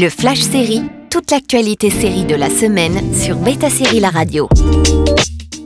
Le Flash Série, toute l'actualité série de la semaine sur Beta Série La Radio.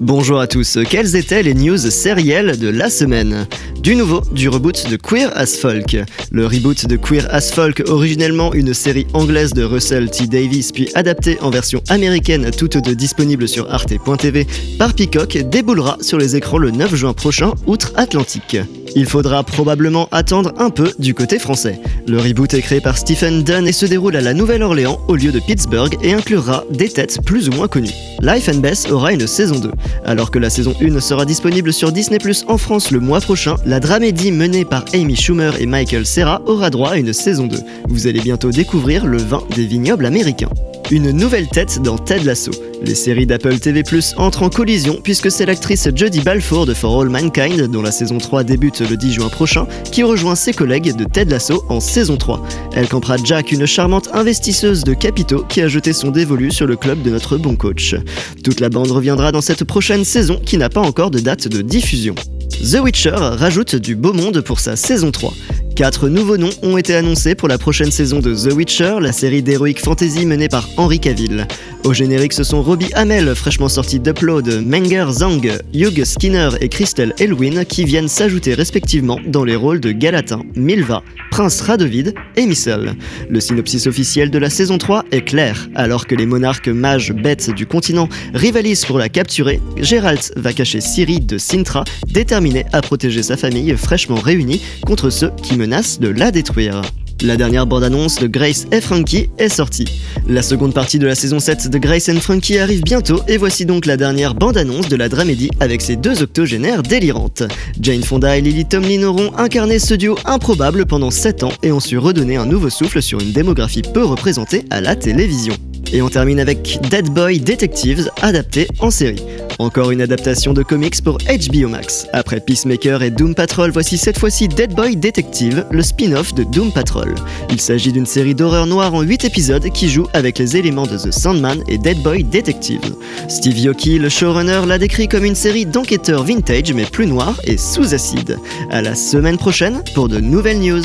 Bonjour à tous, quelles étaient les news sérielles de la semaine? Du nouveau, du reboot de Queer as Folk. Le reboot de Queer as Folk, originellement une série anglaise de Russell T. Davis, puis adaptée en version américaine, toutes deux disponibles sur arte.tv par Peacock, déboulera sur les écrans le 9 juin prochain, outre-Atlantique. Il faudra probablement attendre un peu du côté français. Le reboot est créé par Stephen Dunn et se déroule à la Nouvelle-Orléans au lieu de Pittsburgh et inclura des têtes plus ou moins connues. Life and Bess aura une saison 2. Alors que la saison 1 sera disponible sur Disney Plus en France le mois prochain, la dramédie menée par Amy Schumer et Michael Serra aura droit à une saison 2. Vous allez bientôt découvrir le vin des vignobles américains une nouvelle tête dans Ted Lasso. Les séries d'Apple TV entrent en collision puisque c'est l'actrice Jodie Balfour de For All Mankind, dont la saison 3 débute le 10 juin prochain, qui rejoint ses collègues de Ted Lasso en saison 3. Elle campera Jack, une charmante investisseuse de capitaux qui a jeté son dévolu sur le club de notre bon coach. Toute la bande reviendra dans cette prochaine saison qui n'a pas encore de date de diffusion. The Witcher rajoute du beau monde pour sa saison 3. Quatre nouveaux noms ont été annoncés pour la prochaine saison de The Witcher, la série d'heroic fantasy menée par Henry Cavill. Au générique, ce sont Robbie Hamel, fraîchement sorti d'Upload, Menger Zhang, Hugh Skinner et Christelle Elwin qui viennent s'ajouter respectivement dans les rôles de Galatin, Milva, Prince Radovid et Missel. Le synopsis officiel de la saison 3 est clair. Alors que les monarques mages bêtes du continent rivalisent pour la capturer, Geralt va cacher Ciri de Sintra, déterminé à protéger sa famille fraîchement réunie contre ceux qui menacent de la détruire. La dernière bande-annonce de Grace et Frankie est sortie. La seconde partie de la saison 7 de Grace and Frankie arrive bientôt et voici donc la dernière bande-annonce de la dramédie avec ses deux octogénaires délirantes. Jane Fonda et Lily Tomlin auront incarné ce duo improbable pendant 7 ans et ont su redonner un nouveau souffle sur une démographie peu représentée à la télévision. Et on termine avec Dead Boy Detectives, adapté en série. Encore une adaptation de comics pour HBO Max. Après Peacemaker et Doom Patrol, voici cette fois-ci Dead Boy Detective, le spin-off de Doom Patrol. Il s'agit d'une série d'horreur noire en 8 épisodes qui joue avec les éléments de The Sandman et Dead Boy Detective. Steve Yoki, le showrunner, l'a décrit comme une série d'enquêteurs vintage mais plus noire et sous acide. À la semaine prochaine pour de nouvelles news.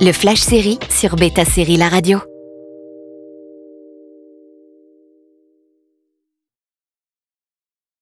Le Flash Série sur Beta Série La Radio.